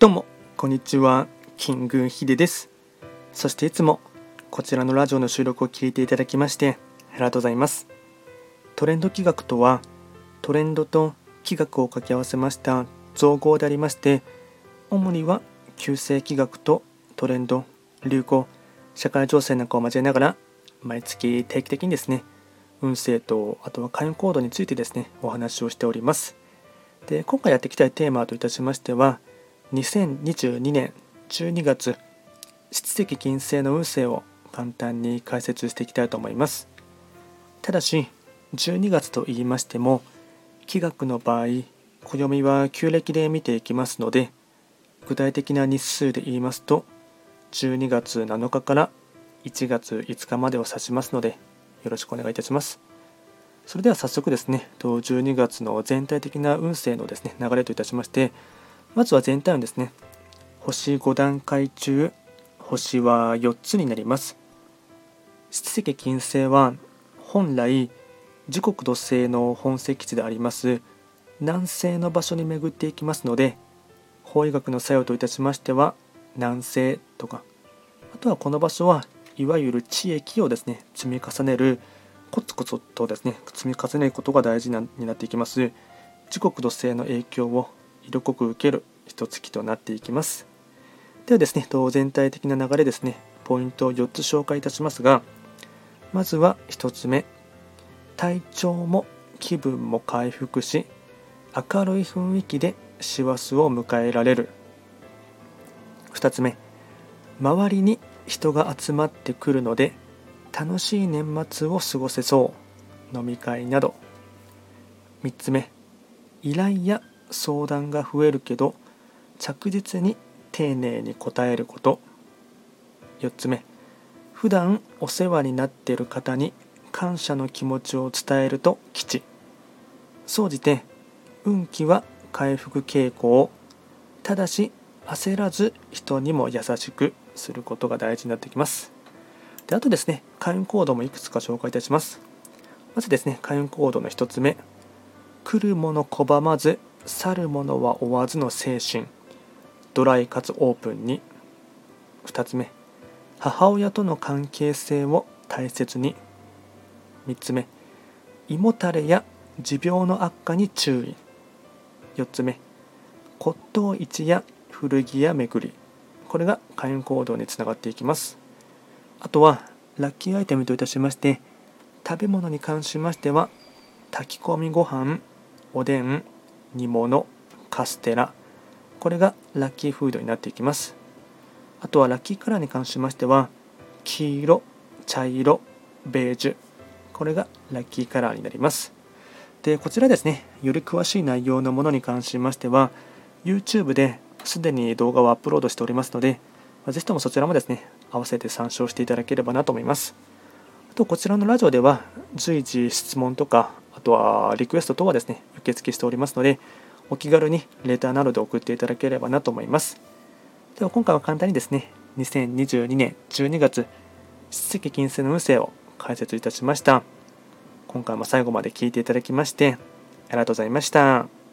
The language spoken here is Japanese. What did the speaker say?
どうも、こんにちは。キングヒデです。そしていつもこちらのラジオの収録を聞いていただきましてありがとうございます。トレンド企画とは、トレンドと企画を掛け合わせました造語でありまして、主には旧世企画とトレンド、流行、社会情勢なんかを交えながら、毎月定期的にですね、運勢とあとは開運行動についてですね、お話をしております。で、今回やっていきたいテーマといたしましては、2022年12月七石金星の運勢を簡単に解説していきたいと思います。ただし12月と言いましても気学の場合暦は旧暦で見ていきますので具体的な日数で言いますと12月7日から1月5日までを指しますのでよろしくお願いいたします。それでは早速ですね12月の全体的な運勢のですね流れといたしましてまずは全体のですね星5段階中星は4つになります。七石金星は本来時刻土星の本石地であります南西の場所に巡っていきますので法医学の作用といたしましては南西とかあとはこの場所はいわゆる地域をですね積み重ねるコツコツとですね積み重ねることが大事になっていきます。時刻土星の影響を色濃く受ける一月となっていきます。ではですね、全体的な流れですね、ポイントを4つ紹介いたしますが、まずは1つ目、体調も気分も回復し、明るい雰囲気で師走を迎えられる。2つ目、周りに人が集まってくるので、楽しい年末を過ごせそう。飲み会など。3つ目、依頼や相談が増えるけど着実に丁寧に答えること。4つ目。普段お世話になっている方に感謝の気持ちを伝えると吉。総じて運気は回復傾向。ただし焦らず人にも優しくすることが大事になってきます。であとですね開運行動もいくつか紹介いたします。まずですね開運行動の1つ目。来るもの拒まず去る者は追わずの精神。ドライかつオープンに。2つ目。母親との関係性を大切に。3つ目。胃もたれや持病の悪化に注意。4つ目。骨董市や古着屋巡り。これが開運行動につながっていきます。あとはラッキーアイテムといたしまして食べ物に関しましては炊き込みご飯おでん煮物カステラこれがラッキーフードになっていきます。あとはラッキーカラーに関しましては黄色茶色ベージュこれがラッキーカラーになります。でこちらですねより詳しい内容のものに関しましては YouTube ですでに動画をアップロードしておりますのでぜひともそちらもですね合わせて参照していただければなと思います。あとこちらのラジオでは随時質問とかあとはリクエスト等はですね受付しておりますのでお気軽にレターなどで送っていただければなと思いますでは今回は簡単にですね2022年12月七石金星の運勢を解説いたしました今回も最後まで聞いていただきましてありがとうございました。